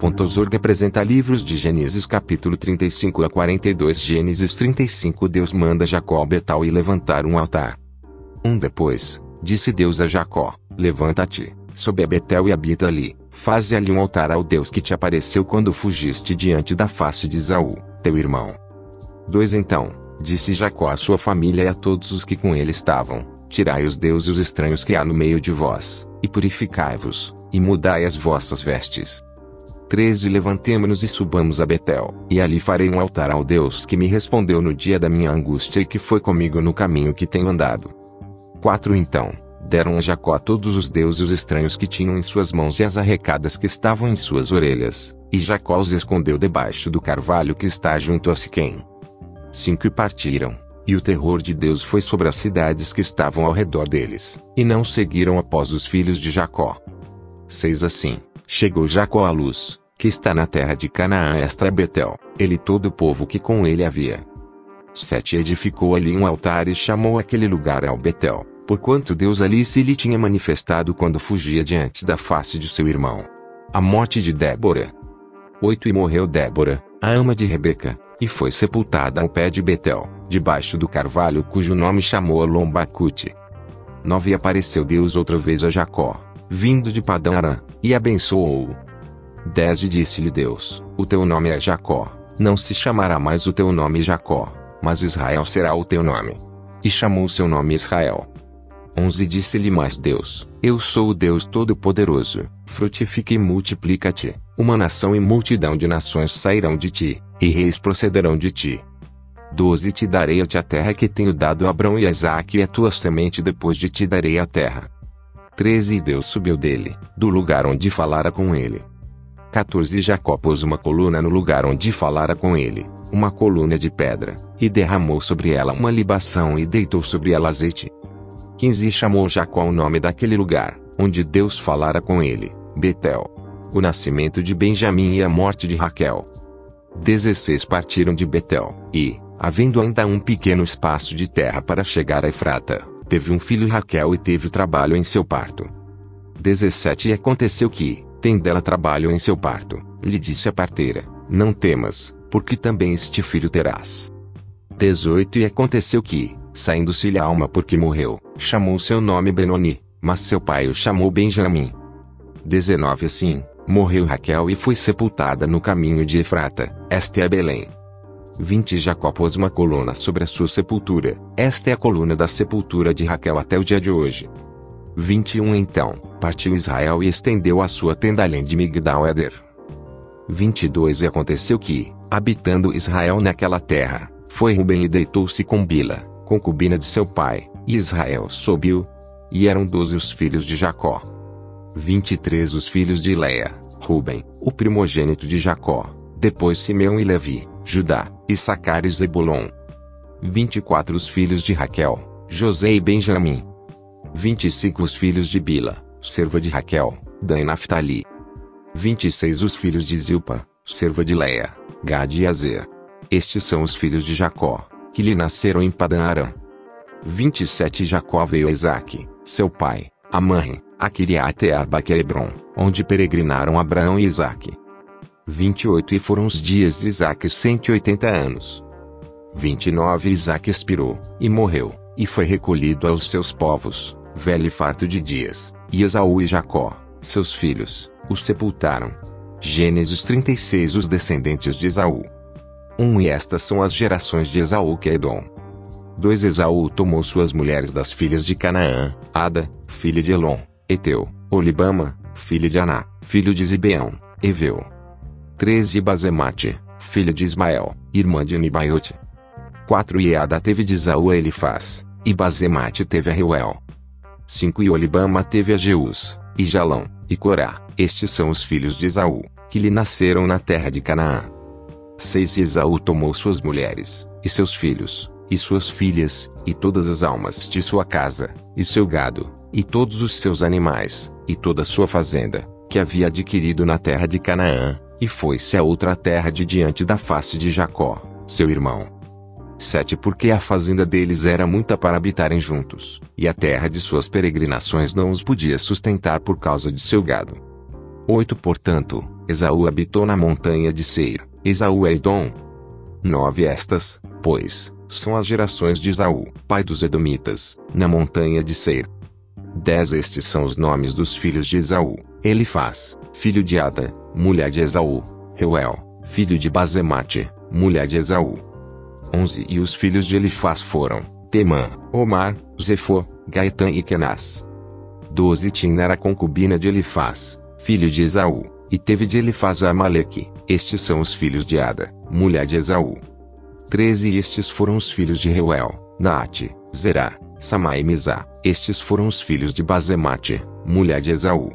Pontozorg apresenta livros de Gênesis capítulo 35 a 42 Gênesis 35 Deus manda Jacó Betal e levantar um altar. Um depois, disse Deus a Jacó, levanta-te, sobe a Betel e habita ali, faze ali um altar ao Deus que te apareceu quando fugiste diante da face de Esaú, teu irmão. 2 Então, disse Jacó à sua família e a todos os que com ele estavam, tirai os deuses estranhos que há no meio de vós, e purificai-vos, e mudai as vossas vestes 13 Levantemo-nos e subamos a Betel, e ali farei um altar ao Deus que me respondeu no dia da minha angústia e que foi comigo no caminho que tenho andado. 4 Então, deram a Jacó todos os deuses estranhos que tinham em suas mãos e as arrecadas que estavam em suas orelhas, e Jacó os escondeu debaixo do carvalho que está junto a Siquém. 5 E partiram, e o terror de Deus foi sobre as cidades que estavam ao redor deles, e não seguiram após os filhos de Jacó. 6 Assim, chegou Jacó à luz, que está na terra de Canaã é Betel, ele e todo o povo que com ele havia. 7 Edificou ali um altar e chamou aquele lugar ao Betel, porquanto Deus ali se lhe tinha manifestado quando fugia diante da face de seu irmão. A morte de Débora. 8 E morreu Débora, a ama de Rebeca, e foi sepultada ao pé de Betel, debaixo do carvalho cujo nome chamou Lombacute. 9 E apareceu Deus outra vez a Jacó, vindo de Padã Arã, e abençoou-o. 10 E disse-lhe Deus: O teu nome é Jacó, não se chamará mais o teu nome Jacó, mas Israel será o teu nome. E chamou seu nome Israel. 11 Disse-lhe mais Deus: Eu sou o Deus Todo-Poderoso, frutifica e multiplica-te, uma nação e multidão de nações sairão de ti, e reis procederão de ti. 12 Te darei a ti a terra que tenho dado a Abrão e a Isaque e a tua semente depois de ti darei a terra. 13 E Deus subiu dele, do lugar onde falara com ele, 14 Jacó pôs uma coluna no lugar onde falara com ele, uma coluna de pedra, e derramou sobre ela uma libação e deitou sobre ela azeite. 15 chamou Jacó o nome daquele lugar, onde Deus falara com ele, Betel. O nascimento de Benjamim e a morte de Raquel. 16 Partiram de Betel, e, havendo ainda um pequeno espaço de terra para chegar a Efrata, teve um filho Raquel e teve trabalho em seu parto. 17 E aconteceu que, tem dela trabalho em seu parto. Lhe disse a parteira: Não temas, porque também este filho terás. 18 E aconteceu que, saindo-se-lhe a alma porque morreu, chamou seu nome Benoni, mas seu pai o chamou Benjamim. 19 Assim, morreu Raquel e foi sepultada no caminho de Efrata, esta é Belém. 20 Jacó pôs uma coluna sobre a sua sepultura, esta é a coluna da sepultura de Raquel até o dia de hoje. 21 Então, partiu Israel e estendeu a sua tenda além de Migdal-Eder. 22 E aconteceu que, habitando Israel naquela terra, foi Ruben e deitou-se com Bila, concubina de seu pai, e Israel subiu. E eram doze os filhos de Jacó. 23 Os filhos de Leia, Ruben, o primogênito de Jacó, depois Simeão e Levi, Judá, Issacar e Zebulon. 24 Os filhos de Raquel, José e Benjamim. 25 Os filhos de Bila, serva de Raquel, Dan e Naphtali. 26 Os filhos de Zilpa, serva de Leia, Gad e Azer. Estes são os filhos de Jacó, que lhe nasceram em Padan Aram. 27 Jacó veio a Isaac, seu pai, a Manre, a Kiriat Arba e Hebron, onde peregrinaram Abraão e Isaac. 28 E foram os dias de Isaac 180 anos. 29 Isaac expirou, e morreu, e foi recolhido aos seus povos velho e farto de dias, e Esaú e Jacó, seus filhos, o sepultaram. Gênesis 36 Os descendentes de Esaú. 1 E estas são as gerações de Esaú que é Edom. 2 Esaú tomou suas mulheres das filhas de Canaã, Ada, filha de Elon, Eteu, Olibama, filho de Aná, filho de Zibeão, Eveu. 13 Bazemate, filha de Ismael, irmã de Nibaiote. 4 E Ada teve de Esaú a Elifaz, e Bazemate teve a Reuel. 5 E Olibama teve a Jeus, e Jalão, e Corá, estes são os filhos de Esaú, que lhe nasceram na terra de Canaã. 6 E Esaú tomou suas mulheres, e seus filhos, e suas filhas, e todas as almas de sua casa, e seu gado, e todos os seus animais, e toda sua fazenda, que havia adquirido na terra de Canaã, e foi-se a outra terra de diante da face de Jacó, seu irmão. 7 Porque a fazenda deles era muita para habitarem juntos, e a terra de suas peregrinações não os podia sustentar por causa de seu gado. 8 Portanto, Esaú habitou na montanha de Seir. Esaú é Edom. 9 Estas, pois, são as gerações de Esaú, pai dos Edomitas, na montanha de Seir. 10 Estes são os nomes dos filhos de Esaú: Elifaz, filho de Ada, mulher de Esaú, Reuel, filho de Bazemate, mulher de Esaú. 11 E os filhos de Elifaz foram: Temã, Omar, Zefô, Gaetã e Kenaz. 12 Tina era concubina de Elifaz, filho de Esaú, e teve de Elifaz a Amaleque. Estes são os filhos de Ada, mulher de Esaú. 13 Estes foram os filhos de Reuel, Naate, Zerá, Samá e Mizá. Estes foram os filhos de Bazemate, mulher de Esaú.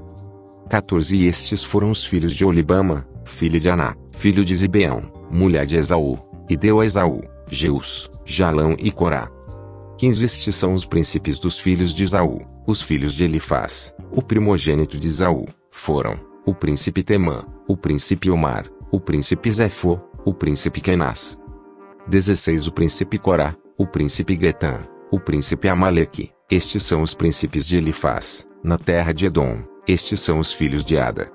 14 Estes foram os filhos de Olibama, filho de Aná, filho de Zibeão, mulher de Esaú, e deu a Esaú, Jeus, Jalão e Corá. 15 Estes são os príncipes dos filhos de Esaú, os filhos de Elifaz, o primogênito de Esaú, foram, o príncipe Temã, o príncipe Omar, o príncipe Zefô, o príncipe Kenaz. 16 O príncipe Corá, o príncipe Getã, o príncipe Amaleque, estes são os príncipes de Elifaz, na terra de Edom, estes são os filhos de Ada.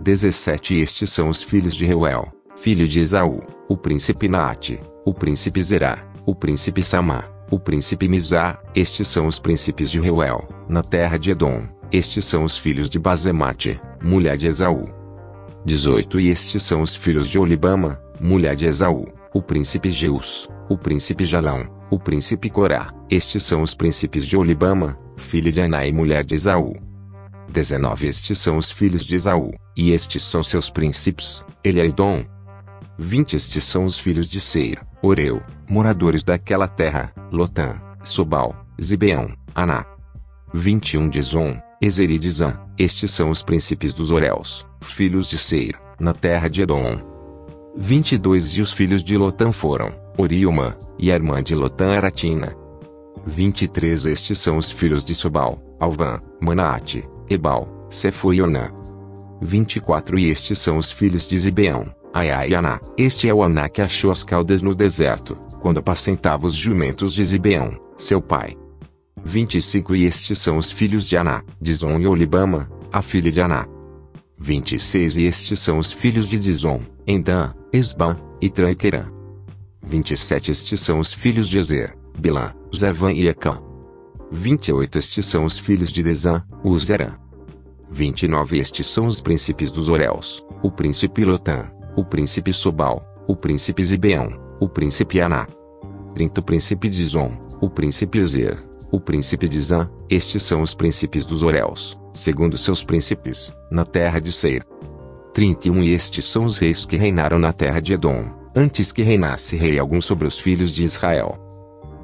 17 Estes são os filhos de Reuel, filho de Esaú, o príncipe Naate, o príncipe Zerá, o príncipe Samá, o príncipe Mizá, estes são os príncipes de Reuel, na terra de Edom, estes são os filhos de Bazemate, mulher de Esaú. 18 E estes são os filhos de Olibama, mulher de Esaú, o príncipe Jeus, o príncipe Jalão, o príncipe Corá, estes são os príncipes de Olibama, filho de Aná e mulher de Esaú. 19 Estes são os filhos de Esaú, e estes são seus príncipes, ele 20 Estes são os filhos de Seir, Oreu, moradores daquela terra, Lotã, Sobal, Zibeão, Aná. 21 de Zon, Ezer e Dizan, estes são os príncipes dos Oréus, filhos de Seir, na terra de Edom. 22 E os filhos de Lotã foram, Oriuma, e a irmã de Lotã era Tina. 23 Estes são os filhos de Sobal, Alvã, Manaate, Ebal, Sefo e Onã. 24 E estes são os filhos de Zibeão, Aiá e Aná. Este é o Aná que achou as caudas no deserto, quando apacentava os jumentos de Zibeão, seu pai. 25 E estes são os filhos de Aná, Dizon e Olibama, a filha de Aná. 26 E estes são os filhos de Dizon, Endã, Esban, e Tranquerã. 27 Estes são os filhos de Ezer, Bilã, Zevan e Ecã. 28 Estes são os filhos de Dezã, Uzerã. 29 Estes são os príncipes dos Oréus, o príncipe Lotã, o príncipe Sobal, o príncipe Zibeão, o príncipe Aná. 30 O príncipe de Zon, o príncipe Ezer, o príncipe de Zã, estes são os príncipes dos Oréus, segundo seus príncipes, na terra de Seir. 31 E estes são os reis que reinaram na terra de Edom, antes que reinasse rei algum sobre os filhos de Israel.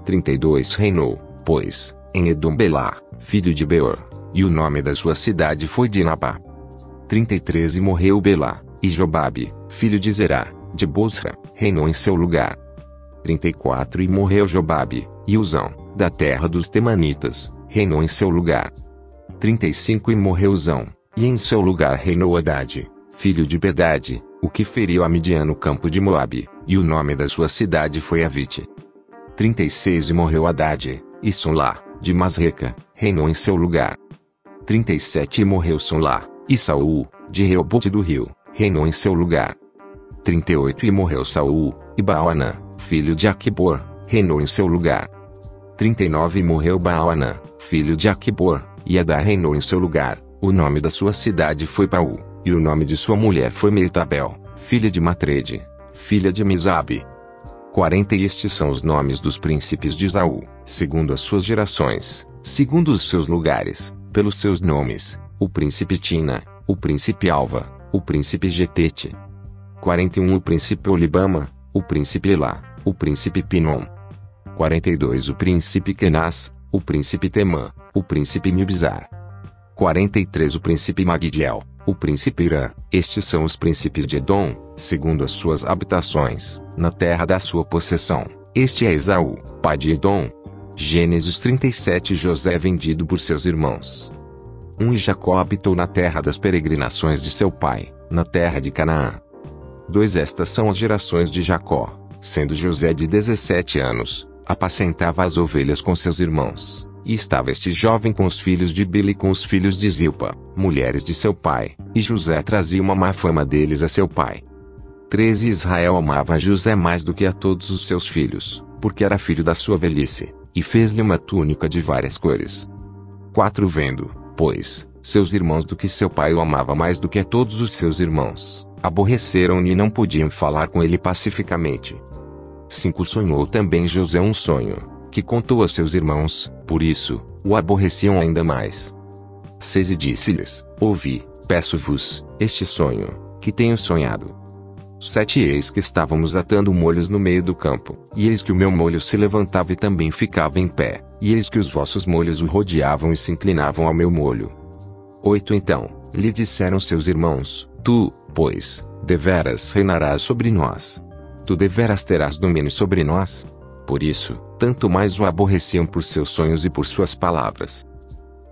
32 Reinou, pois, em Edom Belá, filho de Beor, e o nome da sua cidade foi Dinabá. 33 E morreu Belá, e Jobabe, filho de Zerá, de Bosra, reinou em seu lugar. 34 E morreu Jobabe, e Uzão, da terra dos Temanitas, reinou em seu lugar. 35 E morreu Uzão, e em seu lugar reinou Haddad, filho de Bedade, o que feriu a Midian no campo de Moabe, e o nome da sua cidade foi Avite. 36 E morreu Haddad, e Sonlá, de Masreca, reinou em seu lugar. 37 E morreu Sonlá, e Saul, de Reobote do Rio, reinou em seu lugar. 38 E morreu Saul, e Baalanã, filho de Aquibor, reinou em seu lugar. 39 E morreu Baalanã, filho de Aquibor, e Adar reinou em seu lugar, o nome da sua cidade foi Paú, e o nome de sua mulher foi Meitabel, filha de Matrede, filha de Misabe. 40 E estes são os nomes dos príncipes de Isaú, segundo as suas gerações, segundo os seus lugares, pelos seus nomes, o príncipe Tina, o príncipe Alva, o príncipe Getete. 41 O príncipe Olibama, o príncipe Elá, o príncipe Pinom. 42 O príncipe Kenaz, o príncipe Temã, o príncipe Mibzar. 43 O príncipe Magdiel, o príncipe Irã. Estes são os príncipes de Edom, segundo as suas habitações, na terra da sua possessão. Este é Esaú, pai de Edom. Gênesis 37 José é vendido por seus irmãos. 1 um, E Jacó habitou na terra das peregrinações de seu pai, na terra de Canaã. 2 Estas são as gerações de Jacó, sendo José de 17 anos, apacentava as ovelhas com seus irmãos. E estava este jovem com os filhos de Bila e com os filhos de Zilpa, mulheres de seu pai, e José trazia uma má fama deles a seu pai. 13 Israel amava José mais do que a todos os seus filhos, porque era filho da sua velhice, e fez-lhe uma túnica de várias cores. 4 Vendo, pois, seus irmãos do que seu pai o amava mais do que a todos os seus irmãos, aborreceram-no e não podiam falar com ele pacificamente. 5 Sonhou também José um sonho, que contou a seus irmãos, por isso, o aborreciam ainda mais. 6 E disse-lhes, ouvi, peço-vos, este sonho, que tenho sonhado. Sete eis que estávamos atando molhos no meio do campo, e eis que o meu molho se levantava e também ficava em pé, e eis que os vossos molhos o rodeavam e se inclinavam ao meu molho. Oito Então, lhe disseram seus irmãos, Tu, pois, deveras reinarás sobre nós. Tu deveras terás domínio sobre nós. Por isso, tanto mais o aborreciam por seus sonhos e por suas palavras.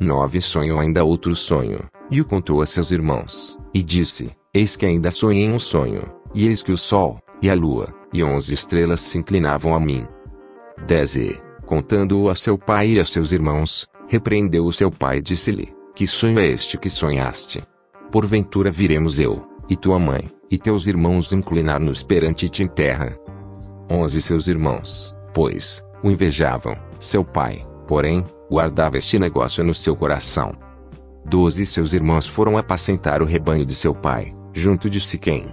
Nove Sonhou ainda outro sonho, e o contou a seus irmãos, e disse, Eis que ainda sonhei um sonho, e eis que o sol, e a lua, e onze estrelas se inclinavam a mim. 10 E, contando-o a seu pai e a seus irmãos, repreendeu o seu pai e disse-lhe: Que sonho é este que sonhaste? Porventura viremos eu, e tua mãe, e teus irmãos inclinar-nos perante ti em terra. 11 Seus irmãos, pois, o invejavam, seu pai, porém, guardava este negócio no seu coração. 12 Seus irmãos foram apacentar o rebanho de seu pai, junto de Siquém.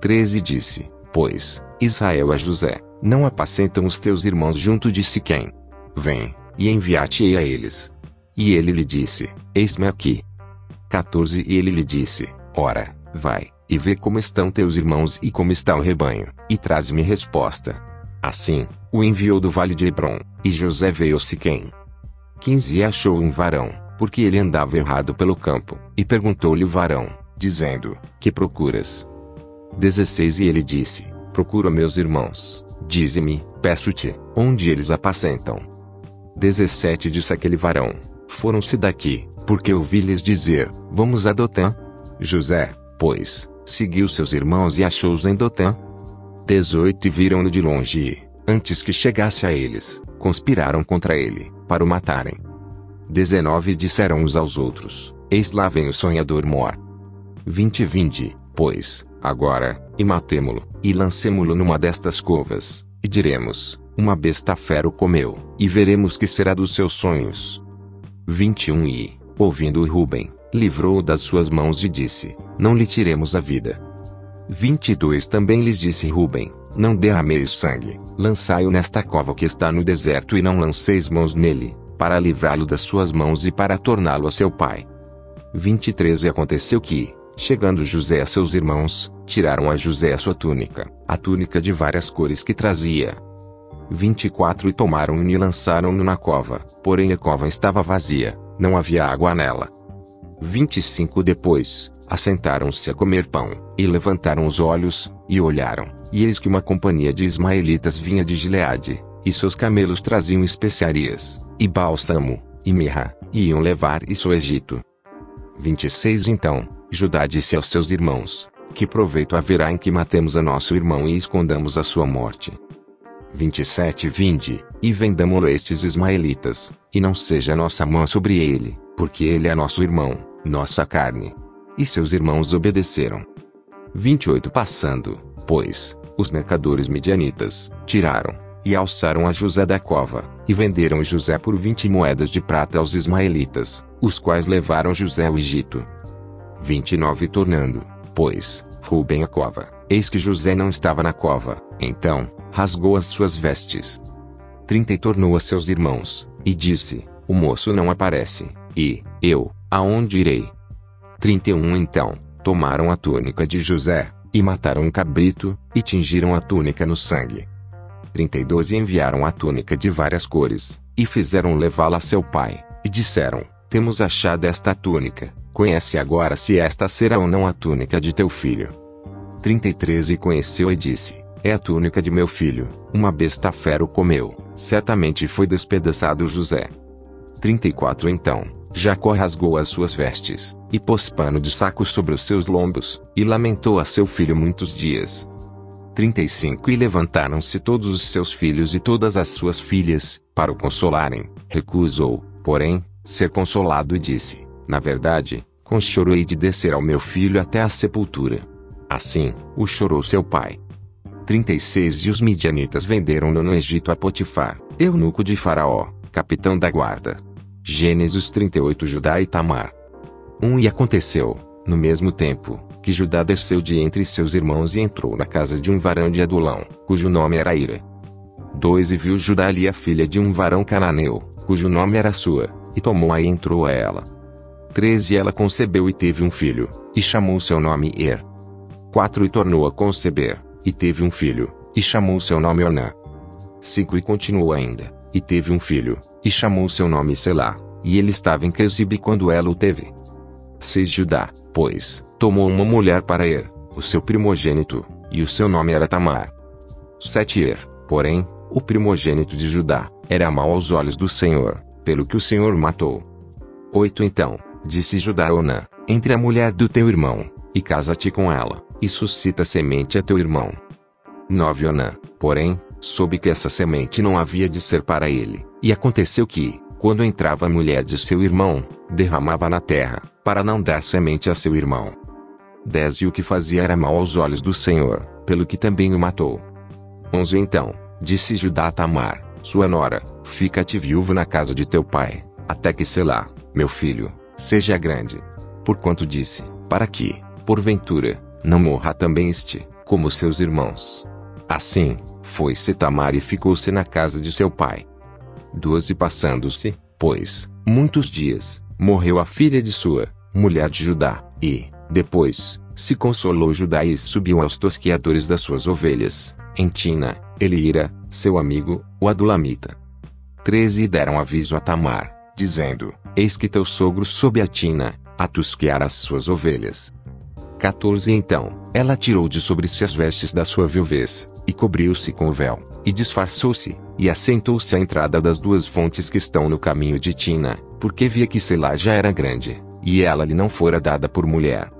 13 disse, pois, Israel a José, não apacentam os teus irmãos junto de Siquém. Vem, e enviar-te-ei a eles. E ele lhe disse, eis-me aqui. 14 E ele lhe disse, ora, vai, e vê como estão teus irmãos e como está o rebanho, e traz-me resposta. Assim, o enviou do vale de Hebron, e José veio a Siquém. 15 E achou um varão, porque ele andava errado pelo campo, e perguntou-lhe o varão, dizendo, que procuras? 16 E ele disse: Procuro meus irmãos. Dize-me, peço-te, onde eles apacentam. 17 Disse aquele varão: Foram-se daqui, porque ouvi-lhes dizer: Vamos a Dotã. José, pois, seguiu seus irmãos e achou-os em Dotã. 18 E viram-no de longe e, antes que chegasse a eles, conspiraram contra ele, para o matarem. 19 Disseram uns aos outros: Eis lá vem o sonhador mor. 20 Vinde, pois, agora, e matemo-lo, e lancemo-lo numa destas covas, e diremos: Uma besta fera o comeu, e veremos que será dos seus sonhos. 21 E, ouvindo Ruben, livrou-o das suas mãos e disse: Não lhe tiremos a vida. 22 Também lhes disse Ruben: Não derrameis sangue, lançai-o nesta cova que está no deserto e não lanceis mãos nele, para livrá-lo das suas mãos e para torná-lo a seu pai. 23 E aconteceu que, Chegando José a seus irmãos, tiraram a José sua túnica, a túnica de várias cores que trazia. 24 E tomaram-no e lançaram-no na cova, porém a cova estava vazia, não havia água nela. 25 Depois, assentaram-se a comer pão, e levantaram os olhos, e olharam, e eis que uma companhia de ismaelitas vinha de Gileade, e seus camelos traziam especiarias, e bálsamo, e mirra, e iam levar isso ao Egito. 26 Então, Judá disse aos seus irmãos: Que proveito haverá em que matemos a nosso irmão e escondamos a sua morte? 27 Vinde, e vendamo-lo a estes ismaelitas, e não seja nossa mão sobre ele, porque ele é nosso irmão, nossa carne. E seus irmãos obedeceram. 28 Passando, pois, os mercadores midianitas, tiraram, e alçaram a José da cova, e venderam José por vinte moedas de prata aos ismaelitas, os quais levaram José ao Egito. 29 Tornando, pois, Rubem a cova, eis que José não estava na cova, então, rasgou as suas vestes. 30 E tornou a seus irmãos, e disse, o moço não aparece, e, eu, aonde irei? 31 Então, tomaram a túnica de José, e mataram um cabrito, e tingiram a túnica no sangue. 32 E enviaram a túnica de várias cores, e fizeram levá-la a seu pai, e disseram, temos achado esta túnica, Conhece agora se esta será ou não a túnica de teu filho. 33 E conheceu e disse: É a túnica de meu filho, uma besta fera o comeu, certamente foi despedaçado José. 34 Então, Jacó rasgou as suas vestes, e pôs pano de saco sobre os seus lombos, e lamentou a seu filho muitos dias. 35 E levantaram-se todos os seus filhos e todas as suas filhas, para o consolarem. Recusou, porém, ser consolado e disse: Na verdade, com choro hei de descer ao meu filho até a sepultura. Assim, o chorou seu pai. 36 E os midianitas venderam-no no Egito a Potifar, eunuco de Faraó, capitão da guarda. Gênesis 38 Judá e Tamar. 1 E aconteceu, no mesmo tempo, que Judá desceu de entre seus irmãos e entrou na casa de um varão de Adulão, cujo nome era Ira. 2 E viu Judá ali a filha de um varão cananeu, cujo nome era sua, e tomou-a e entrou a ela. 3 E ela concebeu e teve um filho, e chamou seu nome Er. 4 E tornou a conceber, e teve um filho, e chamou seu nome Onã. 5 E continuou ainda, e teve um filho, e chamou seu nome Selá, e ele estava em Quesibe quando ela o teve. 6 Judá, pois, tomou uma mulher para Er, o seu primogênito, e o seu nome era Tamar. 7 Er, porém, o primogênito de Judá, era mau aos olhos do Senhor, pelo que o Senhor matou. 8 Então, disse Judá a Onã, entre a mulher do teu irmão, e casa-te com ela, e suscita semente a teu irmão. 9 Onã, porém, soube que essa semente não havia de ser para ele, e aconteceu que, quando entrava a mulher de seu irmão, derramava na terra, para não dar semente a seu irmão. 10 E o que fazia era mal aos olhos do Senhor, pelo que também o matou. 11 Então, disse Judá a Tamar, sua nora, fica-te viúvo na casa de teu pai, até que Selá, meu filho, seja grande. Porquanto disse, para que, porventura, não morra também este, como seus irmãos. Assim, foi-se Tamar e ficou-se na casa de seu pai. 12 Passando-se, pois, muitos dias, morreu a filha de sua, mulher de Judá, e, depois, se consolou Judá e subiu aos tosqueadores das suas ovelhas, em Tina, Elira, seu amigo, o Adulamita. 13 E deram aviso a Tamar, dizendo, Eis que teu sogro sobe a Tina, a tosquear as suas ovelhas. 14 Então, ela tirou de sobre si as vestes da sua viuvez, e cobriu-se com o véu, e disfarçou-se, e assentou-se à entrada das duas fontes que estão no caminho de Tina, porque via que Selá já era grande, e ela lhe não fora dada por mulher.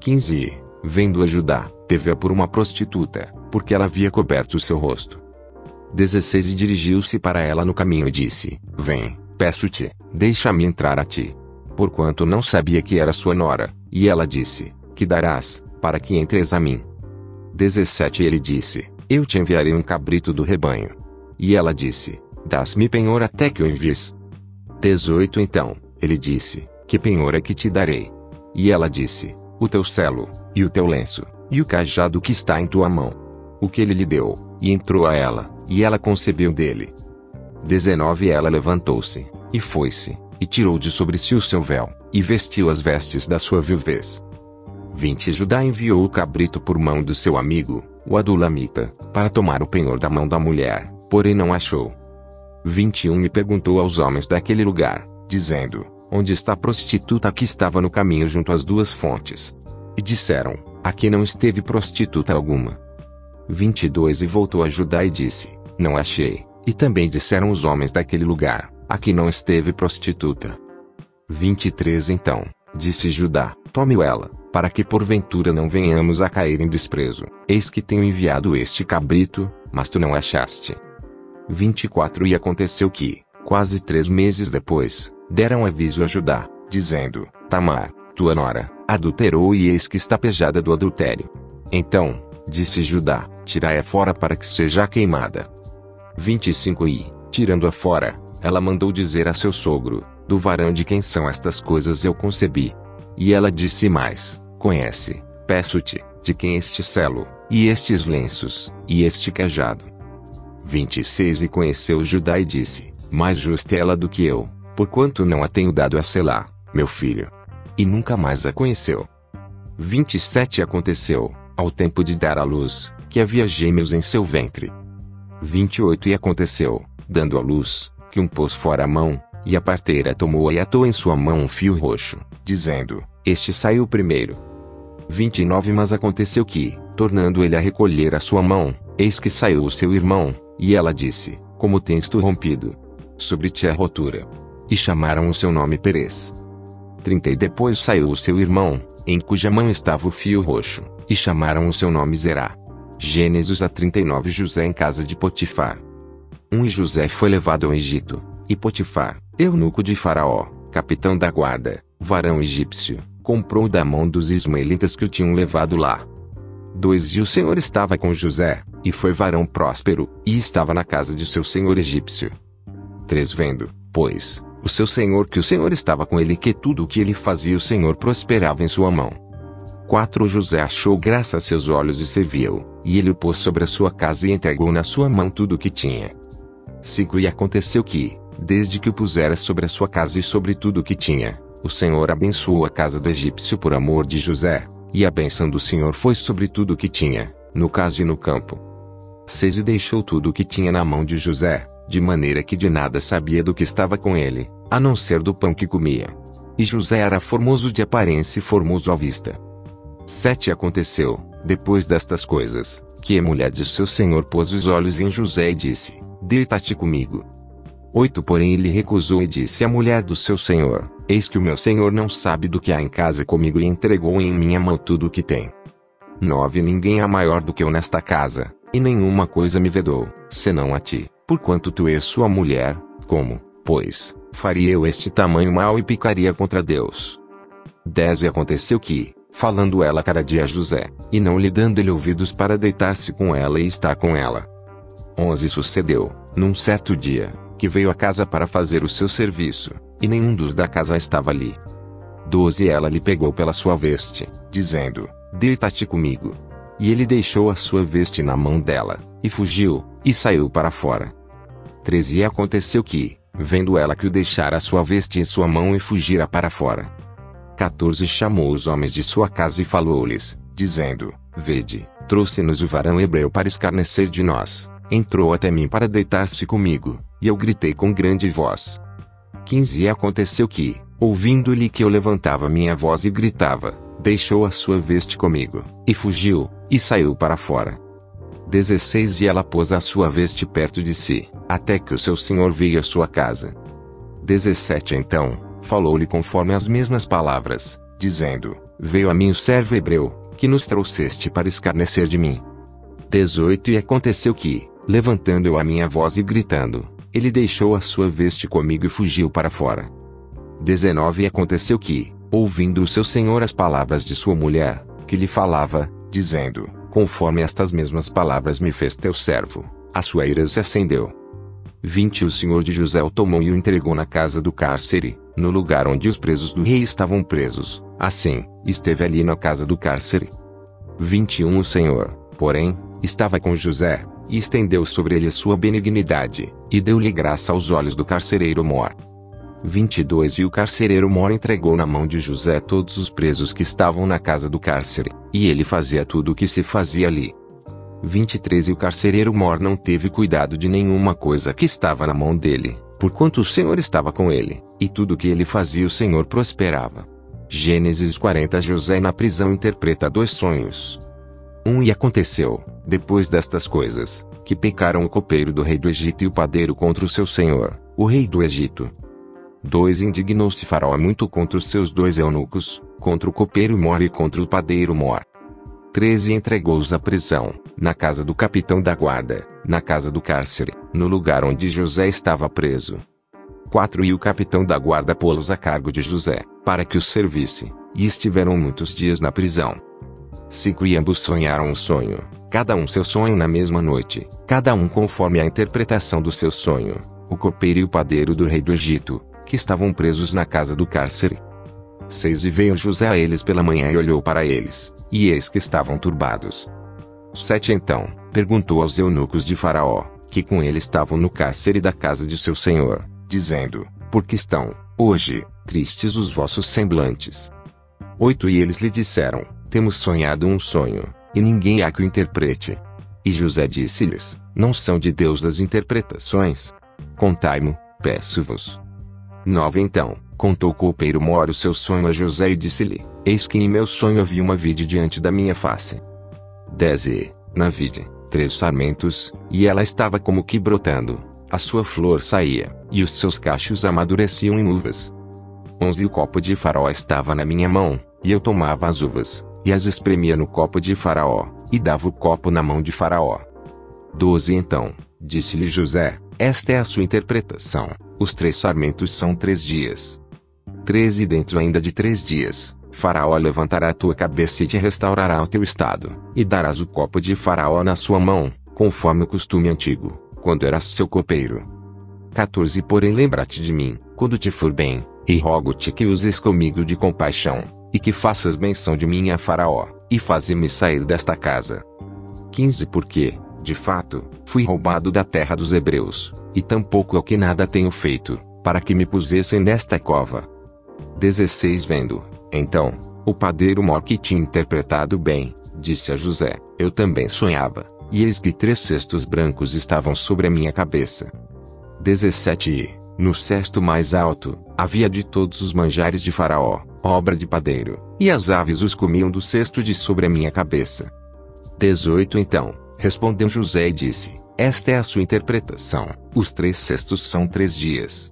15 Vendo a Judá, teve-a por uma prostituta, porque ela havia coberto o seu rosto. 16 E dirigiu-se para ela no caminho e disse, Vem, peço-te, deixa-me entrar a ti. Porquanto não sabia que era sua nora, e ela disse, Que darás, para que entres a mim? 17 Ele disse, Eu te enviarei um cabrito do rebanho. E ela disse, Dás-me penhor até que o envies. 18 Então, ele disse, Que penhor é que te darei? E ela disse, O teu selo, e o teu lenço, e o cajado que está em tua mão. O que ele lhe deu, e entrou a ela, e ela concebeu dele. 19 Ela levantou-se, e foi-se, e tirou de sobre si o seu véu, e vestiu as vestes da sua viuvez. 20 Judá enviou o cabrito por mão do seu amigo, o Adulamita, para tomar o penhor da mão da mulher, porém não achou. 21 E perguntou aos homens daquele lugar, dizendo, Onde está a prostituta que estava no caminho junto às duas fontes? E disseram, Aqui não esteve prostituta alguma. 22 E voltou a Judá e disse, Não achei. E também disseram os homens daquele lugar, Aqui não esteve prostituta. 23 Então, disse Judá, Tome-o ela, para que porventura não venhamos a cair em desprezo. Eis que tenho enviado este cabrito, mas tu não achaste. 24 E aconteceu que, quase três meses depois, deram aviso a Judá, dizendo: Tamar, tua nora, adulterou e eis que está pejada do adultério. Então, disse Judá: Tirai-a fora para que seja queimada. 25 E, tirando-a fora, ela mandou dizer a seu sogro: Do varão de quem são estas coisas eu concebi. E ela disse mais: Conhece, peço-te, de quem este selo, e estes lenços, e este cajado. 26 E conheceu Judá e disse: Mais justa é ela do que eu, porquanto não a tenho dado a Selá, meu filho. E nunca mais a conheceu. 27 Aconteceu, ao tempo de dar à luz, que havia gêmeos em seu ventre. 28 E aconteceu, dando à luz, que um pôs fora a mão, e a parteira tomou e atou em sua mão um fio roxo, dizendo: Este saiu primeiro. 29 Mas aconteceu que, tornando ele a recolher a sua mão, eis que saiu o seu irmão, e ela disse: Como tens tu rompido? Sobre ti a rotura. E chamaram o seu nome Perez. 30 E depois saiu o seu irmão, em cuja mão estava o fio roxo, e chamaram o seu nome Zerá. Gênesis a 39 José em casa de Potifar. Um e José foi levado ao Egito, e Potifar, eunuco de Faraó, capitão da guarda, varão egípcio, comprou da mão dos ismaelitas que o tinham levado lá. 2 E o Senhor estava com José, e foi varão próspero, e estava na casa de seu senhor egípcio. 3 Vendo, pois, o seu senhor que o Senhor estava com ele e que tudo o que ele fazia o Senhor prosperava em sua mão. 4 José achou graça a seus olhos e serviu, e ele o pôs sobre a sua casa e entregou na sua mão tudo o que tinha. 5 E aconteceu que, desde que o pusera sobre a sua casa e sobre tudo o que tinha, o Senhor abençoou a casa do egípcio por amor de José, e a bênção do Senhor foi sobre tudo o que tinha, no caso e no campo. 6 E deixou tudo o que tinha na mão de José, de maneira que de nada sabia do que estava com ele, a não ser do pão que comia. E José era formoso de aparência e formoso à vista. 7 Aconteceu, depois destas coisas, que a mulher de seu senhor pôs os olhos em José e disse: Deita-te comigo. 8 Porém ele recusou e disse à mulher do seu senhor: Eis que o meu senhor não sabe do que há em casa comigo e entregou em minha mão tudo o que tem. 9 Ninguém há maior do que eu nesta casa, e nenhuma coisa me vedou, senão a ti porquanto tu és sua mulher, como, pois, faria eu este tamanho mal e picaria contra Deus? 10 E aconteceu que, falando ela cada dia a José, e não lhe dando ele ouvidos para deitar-se com ela e estar com ela. 11 Sucedeu, num certo dia, que veio à casa para fazer o seu serviço, e nenhum dos da casa estava ali. 12 Ela lhe pegou pela sua veste, dizendo, Deita-te comigo. E ele deixou a sua veste na mão dela, e fugiu, e saiu para fora. 13 E aconteceu que, vendo ela que o deixara a sua veste em sua mão e fugira para fora. 14 Chamou os homens de sua casa e falou-lhes, dizendo: Vede, trouxe-nos o varão hebreu para escarnecer de nós. Entrou até mim para deitar-se comigo, e eu gritei com grande voz. 15 E aconteceu que, ouvindo-lhe que eu levantava minha voz e gritava, deixou a sua veste comigo, e fugiu, e saiu para fora. 16 E ela pôs a sua veste perto de si, até que o seu senhor veio à sua casa. 17 Então, falou-lhe conforme as mesmas palavras, dizendo: Veio a mim o servo hebreu, que nos trouxeste para escarnecer de mim. 18 E aconteceu que, levantando eu a minha voz e gritando, ele deixou a sua veste comigo e fugiu para fora. 19 E aconteceu que, ouvindo o seu senhor as palavras de sua mulher, que lhe falava, dizendo: Conforme estas mesmas palavras me fez teu servo, a sua ira se acendeu. 20 O senhor de José o tomou e o entregou na casa do cárcere, no lugar onde os presos do rei estavam presos. Assim, esteve ali na casa do cárcere. 21 O senhor, porém, estava com José, e estendeu sobre ele sua benignidade, e deu-lhe graça aos olhos do carcereiro Mor. 22 E o carcereiro Mor entregou na mão de José todos os presos que estavam na casa do cárcere, e ele fazia tudo o que se fazia ali. 23 E o carcereiro Mor não teve cuidado de nenhuma coisa que estava na mão dele, porquanto o Senhor estava com ele, e tudo o que ele fazia o Senhor prosperava. Gênesis 40 José na prisão interpreta dois sonhos. 1 um, E aconteceu, depois destas coisas, que pecaram o copeiro do rei do Egito e o padeiro contra o seu senhor, o rei do Egito, 2 Indignou-se Faraó muito contra os seus dois eunucos, contra o copeiro Mor e contra o padeiro Mor. 13 Entregou-os à prisão, na casa do capitão da guarda, na casa do cárcere, no lugar onde José estava preso. 4 E o capitão da guarda pô-los a cargo de José, para que os servisse, e estiveram muitos dias na prisão. 5 E ambos sonharam um sonho, cada um seu sonho na mesma noite, cada um conforme a interpretação do seu sonho, o copeiro e o padeiro do rei do Egito, que estavam presos na casa do cárcere. 6 E veio José a eles pela manhã e olhou para eles, e eis que estavam turbados. 7 Então, perguntou aos eunucos de Faraó, que com ele estavam no cárcere da casa de seu senhor, dizendo: Por que estão, hoje, tristes os vossos semblantes? 8 E eles lhe disseram: Temos sonhado um sonho, e ninguém há que o interprete. E José disse-lhes: Não são de Deus as interpretações? Contai-mo, peço-vos. 9 Então, contou o copeiro Mor o seu sonho a José e disse-lhe: Eis que em meu sonho havia uma vide diante da minha face. 10 E, na vide, três sarmentos, e ela estava como que brotando, a sua flor saía, e os seus cachos amadureciam em uvas. 11 O copo de faraó estava na minha mão, e eu tomava as uvas, e as espremia no copo de faraó, e dava o copo na mão de Faraó. 12 Então, disse-lhe José, esta é a sua interpretação, os três sarmentos são três dias. 13 Dentro ainda de três dias, Faraó levantará a tua cabeça e te restaurará o teu estado, e darás o copo de Faraó na sua mão, conforme o costume antigo, quando eras seu copeiro. 14 Porém lembra-te de mim, quando te for bem, e rogo-te que uses comigo de compaixão, e que faças menção de mim a Faraó, e faze-me sair desta casa. 15 Porque, de fato, fui roubado da terra dos hebreus, e tampouco é que nada tenho feito, para que me pusessem nesta cova. 16 Vendo, então, o padeiro Mor que tinha interpretado bem, disse a José, eu também sonhava, e eis que três cestos brancos estavam sobre a minha cabeça. 17 E, no cesto mais alto, havia de todos os manjares de Faraó, obra de padeiro, e as aves os comiam do cesto de sobre a minha cabeça. 18 Então, respondeu José e disse, esta é a sua interpretação, os três cestos são três dias.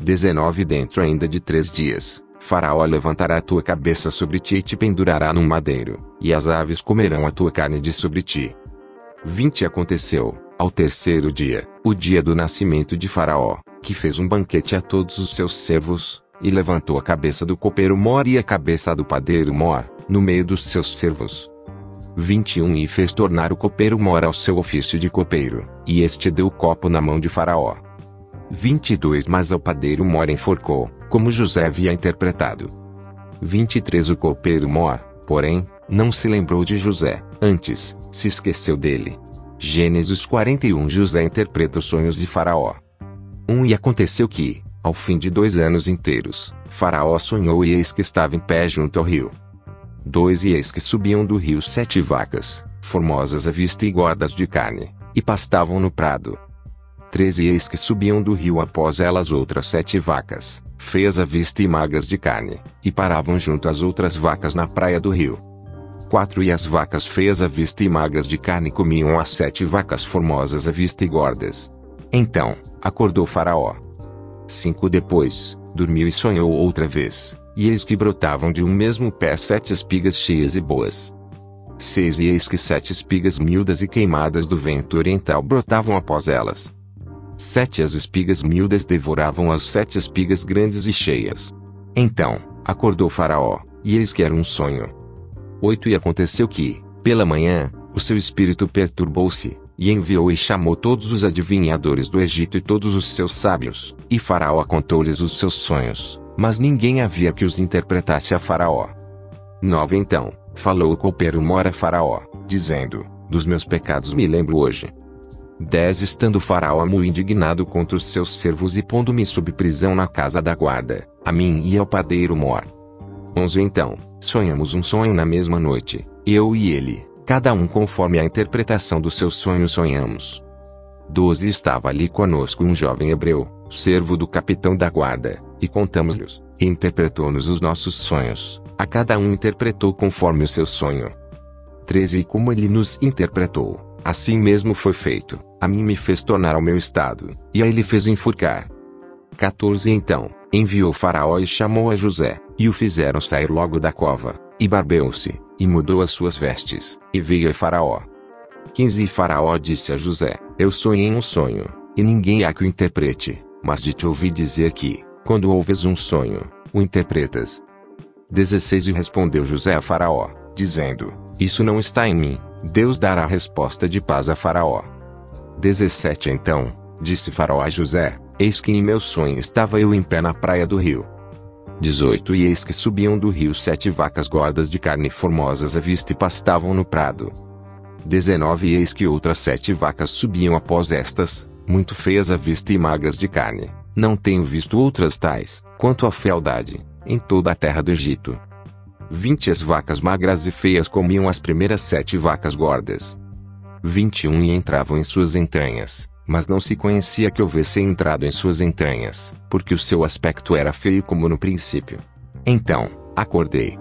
19 Dentro ainda de três dias, Faraó levantará a tua cabeça sobre ti e te pendurará num madeiro, e as aves comerão a tua carne de sobre ti. 20 Aconteceu, ao terceiro dia, o dia do nascimento de Faraó, que fez um banquete a todos os seus servos, e levantou a cabeça do copeiro Mor e a cabeça do padeiro Mor, no meio dos seus servos. 21 E fez tornar o copeiro Mor ao seu ofício de copeiro, e este deu o copo na mão de Faraó. 22 Mas ao padeiro Mor enforcou, como José havia interpretado. 23 O copeiro Mor, porém, não se lembrou de José, antes, se esqueceu dele. Gênesis 41 José interpreta os sonhos de Faraó. 1 E aconteceu que, ao fim de dois anos inteiros, Faraó sonhou e eis que estava em pé junto ao rio. 2 E eis que subiam do rio sete vacas, formosas à vista e gordas de carne, e pastavam no prado. 13 E eis que subiam do rio após elas outras sete vacas, feias à vista e magras de carne, e paravam junto às outras vacas na praia do rio. 4 E as vacas feias à vista e magras de carne comiam as sete vacas formosas à vista e gordas. Então, acordou Faraó. 5 Depois, dormiu e sonhou outra vez, e eis que brotavam de um mesmo pé sete espigas cheias e boas. 6 E eis que sete espigas miúdas e queimadas do vento oriental brotavam após elas. Sete as espigas miúdas devoravam as sete espigas grandes e cheias. Então, acordou Faraó, e eis que era um sonho. 8 E aconteceu que, pela manhã, o seu espírito perturbou-se, e enviou e chamou todos os adivinhadores do Egito e todos os seus sábios, e Faraó contou-lhes os seus sonhos, mas ninguém havia que os interpretasse a Faraó. 9 Então, falou o copeiro Mora Faraó, dizendo, dos meus pecados me lembro hoje. 10 Estando Faraó muito indignado contra os seus servos e pondo-me sob prisão na casa da guarda, a mim e ao padeiro Mor. 11 Então, sonhamos um sonho na mesma noite, eu e ele, cada um conforme a interpretação do seu sonho sonhamos. 12 Estava ali conosco um jovem hebreu, servo do capitão da guarda, e contamos-lhes, interpretou-nos os nossos sonhos, a cada um interpretou conforme o seu sonho. 13 E como ele nos interpretou, assim mesmo foi feito, a mim me fez tornar ao meu estado, e a ele fez enforcar. 14 Então, enviou Faraó e chamou a José, e o fizeram sair logo da cova, e barbeou-se, e mudou as suas vestes, e veio a Faraó. 15 E Faraó disse a José, eu sonhei um sonho, e ninguém há que o interprete, mas de te ouvi dizer que, quando ouves um sonho, o interpretas. 16 E respondeu José a Faraó, dizendo, isso não está em mim, Deus dará resposta de paz a Faraó. 17 Então, disse Faraó a José, eis que em meu sonho estava eu em pé na praia do rio. 18 E eis que subiam do rio sete vacas gordas de carne formosas à vista e pastavam no prado. 19 E eis que outras sete vacas subiam após estas, muito feias à vista e magras de carne. Não tenho visto outras tais, quanto à fealdade, em toda a terra do Egito. 20 As vacas magras e feias comiam as primeiras sete vacas gordas. 21 E entravam em suas entranhas, mas não se conhecia que houvesse entrado em suas entranhas, porque o seu aspecto era feio como no princípio. Então, acordei.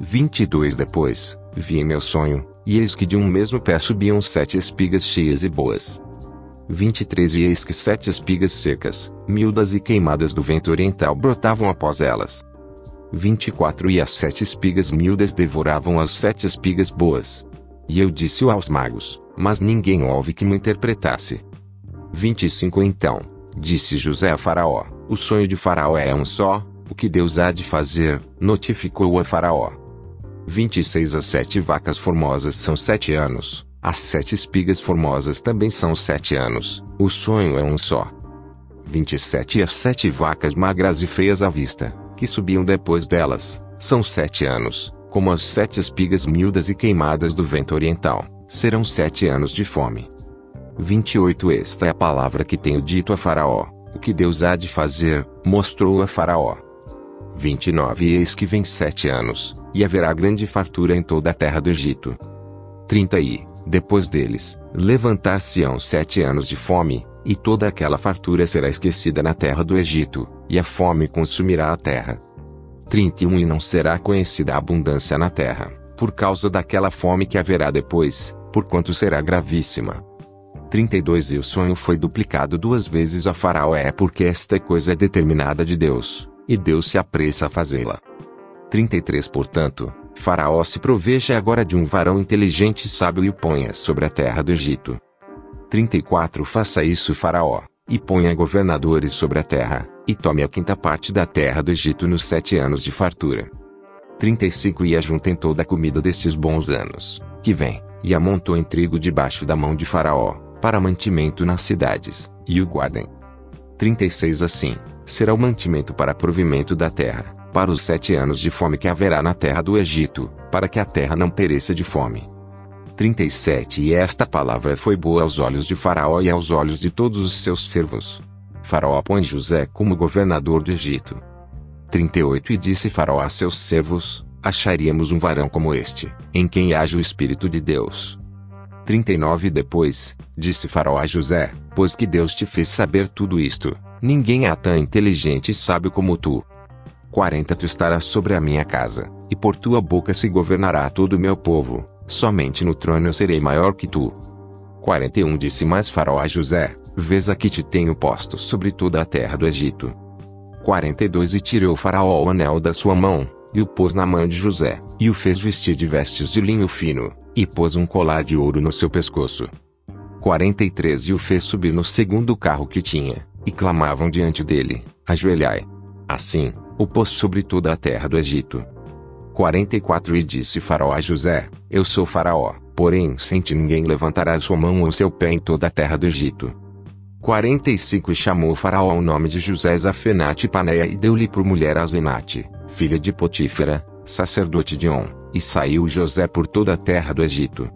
22 Depois, vi em meu sonho, e eis que de um mesmo pé subiam sete espigas cheias e boas. 23 E eis que sete espigas secas, miúdas e queimadas do vento oriental brotavam após elas. 24 E as sete espigas miúdas devoravam as sete espigas boas. E eu disse aos magos, mas ninguém houve que me interpretasse. 25 Então, disse José a Faraó: O sonho de Faraó é um só, o que Deus há de fazer, notificou a Faraó. 26 As sete vacas formosas são sete anos, as sete espigas formosas também são sete anos, o sonho é um só. 27 As sete vacas magras e feias à vista, que subiam depois delas, são sete anos, como as sete espigas miúdas e queimadas do vento oriental, serão sete anos de fome. 28 Esta é a palavra que tenho dito a Faraó, o que Deus há de fazer, mostrou a Faraó. 29 Eis que vem sete anos, e haverá grande fartura em toda a terra do Egito. 30 E, depois deles, levantar-se-ão sete anos de fome, e toda aquela fartura será esquecida na terra do Egito, e a fome consumirá a terra. 31 E não será conhecida a abundância na terra, por causa daquela fome que haverá depois, porquanto será gravíssima. 32 E o sonho foi duplicado duas vezes a Faraó é porque esta coisa é determinada de Deus, e Deus se apressa a fazê-la. 33 Portanto, Faraó se proveja agora de um varão inteligente e sábio e o ponha sobre a terra do Egito. 34 Faça isso Faraó, e ponha governadores sobre a terra, e tome a quinta parte da terra do Egito nos sete anos de fartura. 35 E ajuntem toda a comida destes bons anos, que vem, e amontou em trigo debaixo da mão de Faraó, para mantimento nas cidades, e o guardem. 36 Assim, será o mantimento para provimento da terra, para os sete anos de fome que haverá na terra do Egito, para que a terra não pereça de fome. 37 E esta palavra foi boa aos olhos de Faraó e aos olhos de todos os seus servos. Faraó põe José como governador do Egito. 38 E disse Faraó a seus servos: Acharíamos um varão como este, em quem haja o Espírito de Deus. 39 Depois, disse Faraó a José: Pois que Deus te fez saber tudo isto, ninguém é tão inteligente e sábio como tu. 40 Tu estarás sobre a minha casa, e por tua boca se governará todo o meu povo, somente no trono eu serei maior que tu. 41 Disse mais Faraó a José: Vês aqui te tenho posto sobre toda a terra do Egito. 42 E tirou Faraó o anel da sua mão, e o pôs na mão de José, e o fez vestir de vestes de linho fino, e pôs um colar de ouro no seu pescoço. 43 E o fez subir no segundo carro que tinha, e clamavam diante dele: Ajoelhai. Assim, o pôs sobre toda a terra do Egito. 44 E disse Faraó a José: Eu sou Faraó, porém sem ti ninguém levantará sua mão ou seu pé em toda a terra do Egito. 45 E chamou Faraó o nome de José Zafenate Paneia e deu-lhe por mulher a Zenate, filha de Potífera, sacerdote de On, e saiu José por toda a terra do Egito.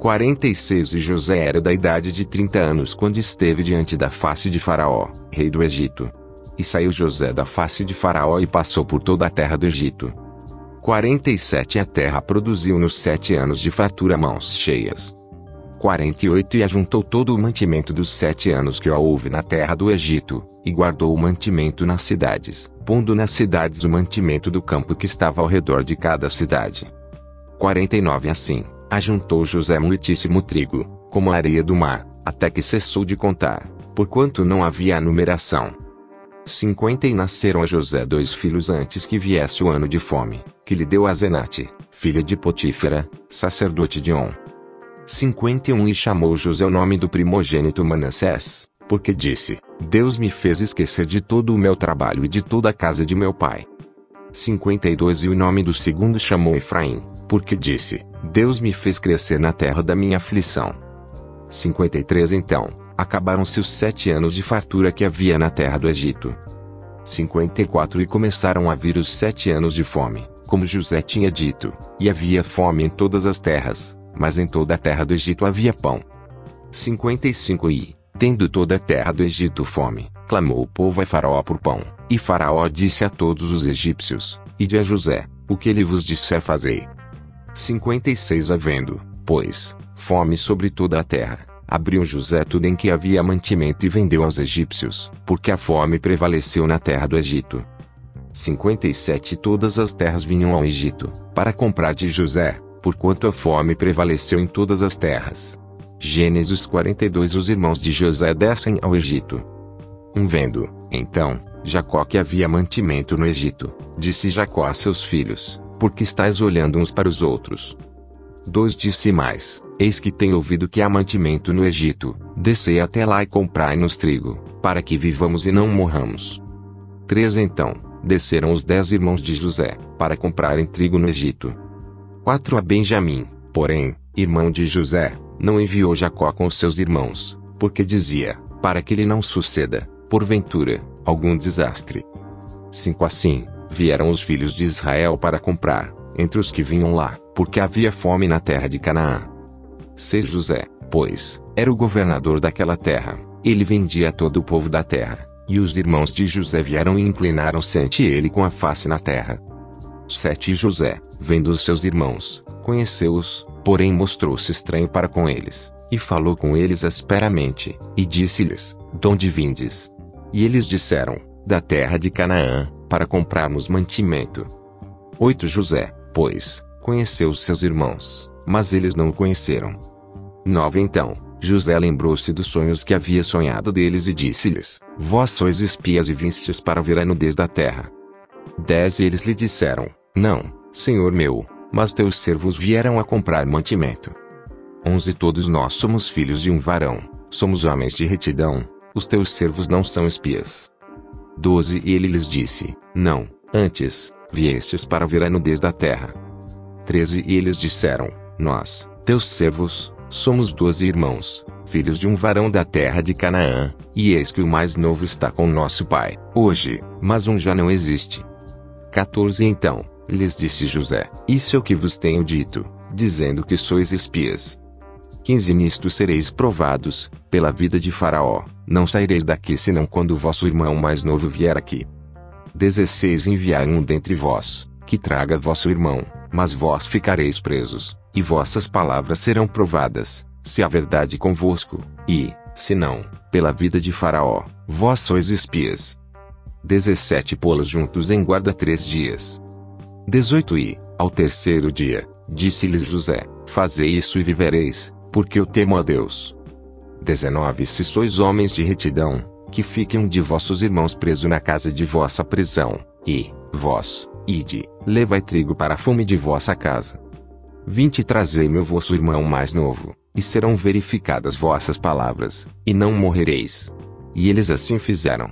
46 E José era da idade de 30 anos quando esteve diante da face de Faraó, rei do Egito. E saiu José da face de Faraó e passou por toda a terra do Egito. 47 A terra produziu nos sete anos de fartura mãos cheias. 48 E ajuntou todo o mantimento dos sete anos que houve na terra do Egito, e guardou o mantimento nas cidades, pondo nas cidades o mantimento do campo que estava ao redor de cada cidade. 49 Assim, ajuntou José muitíssimo trigo, como a areia do mar, até que cessou de contar, porquanto não havia numeração. 50 E nasceram a José dois filhos antes que viesse o ano de fome, que lhe deu a Zenate, filha de Potífera, sacerdote de On. 51 E chamou José o nome do primogênito Manassés, porque disse: Deus me fez esquecer de todo o meu trabalho e de toda a casa de meu pai. 52 E o nome do segundo chamou Efraim, porque disse: Deus me fez crescer na terra da minha aflição. 53 Então, acabaram-se os sete anos de fartura que havia na terra do Egito. 54 E começaram a vir os sete anos de fome, como José tinha dito, e havia fome em todas as terras, mas em toda a terra do Egito havia pão. 55 E, tendo toda a terra do Egito fome, clamou o povo a Faraó por pão, e Faraó disse a todos os egípcios, e de a José, o que ele vos disser fazei. 56 Havendo, pois, fome sobre toda a terra, abriu José tudo em que havia mantimento e vendeu aos egípcios, porque a fome prevaleceu na terra do Egito. 57 Todas as terras vinham ao Egito, para comprar de José, porquanto a fome prevaleceu em todas as terras. Gênesis 42 Os irmãos de José descem ao Egito. Um vendo, então, Jacó que havia mantimento no Egito, disse Jacó a seus filhos, porque estáis olhando uns para os outros. 2 disse mais: Eis que tenho ouvido que há mantimento no Egito, descei até lá e comprai-nos trigo, para que vivamos e não morramos. 3 Então, desceram os dez irmãos de José, para comprarem trigo no Egito. 4 A Benjamim, porém, irmão de José, não enviou Jacó com os seus irmãos, porque dizia, para que lhe não suceda, porventura, algum desastre. 5 Assim, vieram os filhos de Israel para comprar, entre os que vinham lá, porque havia fome na terra de Canaã. 6 José, pois, era o governador daquela terra, ele vendia todo o povo da terra, e os irmãos de José vieram e inclinaram-se ante ele com a face na terra. 7 José, vendo os seus irmãos, conheceu-os, porém mostrou-se estranho para com eles, e falou com eles asperamente, e disse-lhes: Donde vindes? E eles disseram: Da terra de Canaã, para comprarmos mantimento. 8 José, pois, conheceu os seus irmãos, mas eles não o conheceram. 9 Então, José lembrou-se dos sonhos que havia sonhado deles e disse-lhes: Vós sois espias e vinstes para ver a nudez da terra. 10 Eles lhe disseram: Não, senhor meu, mas teus servos vieram a comprar mantimento. 11 Todos nós somos filhos de um varão, somos homens de retidão, os teus servos não são espias. 12 E ele lhes disse: Não, antes, viestes para ver a nudez da terra. 13 E eles disseram: Nós, teus servos, somos doze irmãos, filhos de um varão da terra de Canaã, e eis que o mais novo está com nosso pai, hoje, mas um já não existe. 14 Então, lhes disse José: Isso é o que vos tenho dito, dizendo que sois espias. 15 Nisto sereis provados, pela vida de Faraó, não saireis daqui senão quando vosso irmão mais novo vier aqui. 16 Enviai um dentre vós, que traga vosso irmão, mas vós ficareis presos, e vossas palavras serão provadas, se há verdade convosco, e, se não, pela vida de Faraó, vós sois espias. 17 Pô-los juntos em guarda três dias. 18 E, ao terceiro dia, disse-lhes José: Fazei isso e vivereis, porque eu temo a Deus. 19 Se sois homens de retidão, que fique um de vossos irmãos preso na casa de vossa prisão, e, vós, ide, levai trigo para a fome de vossa casa. 20 Trazei-me o vosso irmão mais novo, e serão verificadas vossas palavras, e não morrereis. E eles assim fizeram.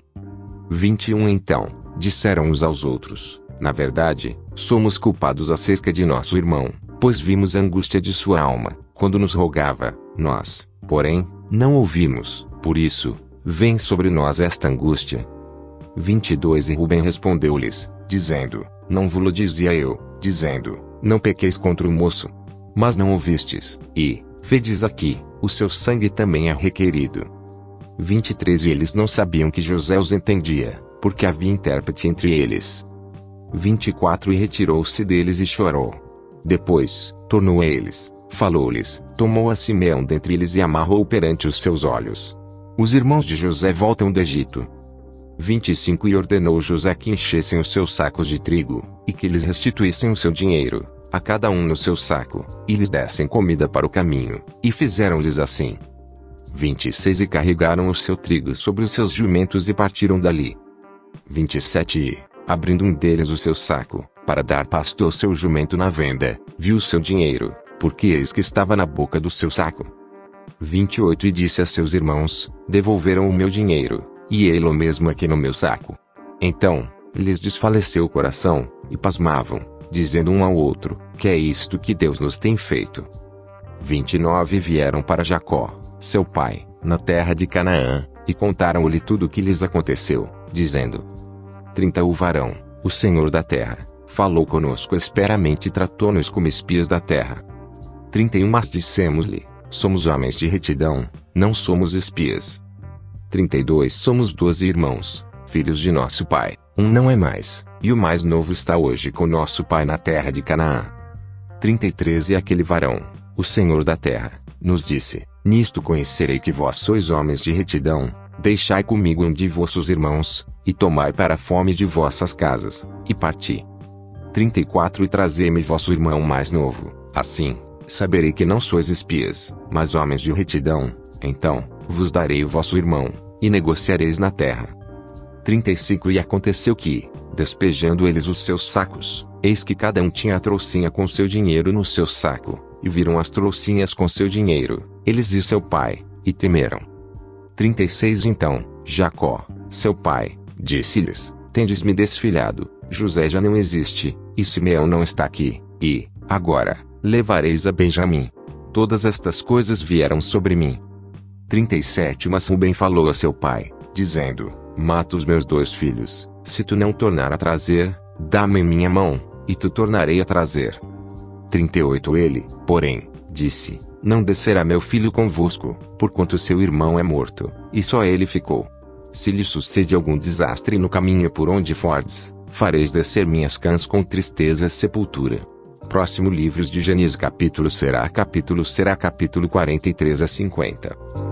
21 Então, disseram uns aos outros: na verdade, somos culpados acerca de nosso irmão, pois vimos a angústia de sua alma, quando nos rogava, nós, porém, não ouvimos, por isso, vem sobre nós esta angústia. 22 E Rubem respondeu-lhes, dizendo: Não vos dizia eu, dizendo: Não pequeis contra o moço. Mas não ouvistes, e, vedes aqui, o seu sangue também é requerido. 23 E eles não sabiam que José os entendia, porque havia intérprete entre eles. 24 E retirou-se deles e chorou. Depois, tornou a eles, falou-lhes, tomou a Simeão dentre eles e amarrou perante os seus olhos. Os irmãos de José voltam do Egito. 25 E ordenou José que enchessem os seus sacos de trigo, e que lhes restituíssem o seu dinheiro, a cada um no seu saco, e lhes dessem comida para o caminho, e fizeram-lhes assim. 26 E carregaram o seu trigo sobre os seus jumentos e partiram dali. 27 E, abrindo um deles o seu saco, para dar pasto ao seu jumento na venda, viu o seu dinheiro, porque eis que estava na boca do seu saco. 28 E disse a seus irmãos: Devolveram o meu dinheiro, e ele o mesmo aqui no meu saco. Então, lhes desfaleceu o coração, e pasmavam, dizendo um ao outro: Que é isto que Deus nos tem feito? 29 Vieram para Jacó, seu pai, na terra de Canaã, e contaram-lhe tudo o que lhes aconteceu, dizendo: 30 O varão, o Senhor da terra, falou conosco esperamente e tratou-nos como espias da terra. 31 Mas dissemos-lhe: Somos homens de retidão, não somos espias. 32 Somos doze irmãos, filhos de nosso pai, um não é mais, e o mais novo está hoje com nosso pai na terra de Canaã. 33 E aquele varão, o Senhor da terra, nos disse: Nisto conhecerei que vós sois homens de retidão, deixai comigo um de vossos irmãos, e tomai para a fome de vossas casas, e parti. 34 E trazei-me vosso irmão mais novo, assim, saberei que não sois espias, mas homens de retidão, então, vos darei o vosso irmão, e negociareis na terra. 35 E aconteceu que, despejando eles os seus sacos, eis que cada um tinha a trouxinha com seu dinheiro no seu saco, e viram as trouxinhas com seu dinheiro, eles e seu pai, e temeram. 36 Então, Jacó, seu pai, disse-lhes: Tendes-me desfilhado, José já não existe, e Simeão não está aqui, e, agora, levareis a Benjamim. Todas estas coisas vieram sobre mim. 37 Mas Rubem falou a seu pai, dizendo: Mata os meus dois filhos, se tu não tornar a trazer, dá-me minha mão, e tu tornarei a trazer. 38 Ele, porém, disse: Não descerá meu filho convosco, porquanto seu irmão é morto, e só ele ficou. Se lhe sucede algum desastre no caminho por onde fordes, fareis descer minhas cãs com tristeza e sepultura. Próximo Livros de Gênesis capítulo será capítulo será capítulo 43 a 50.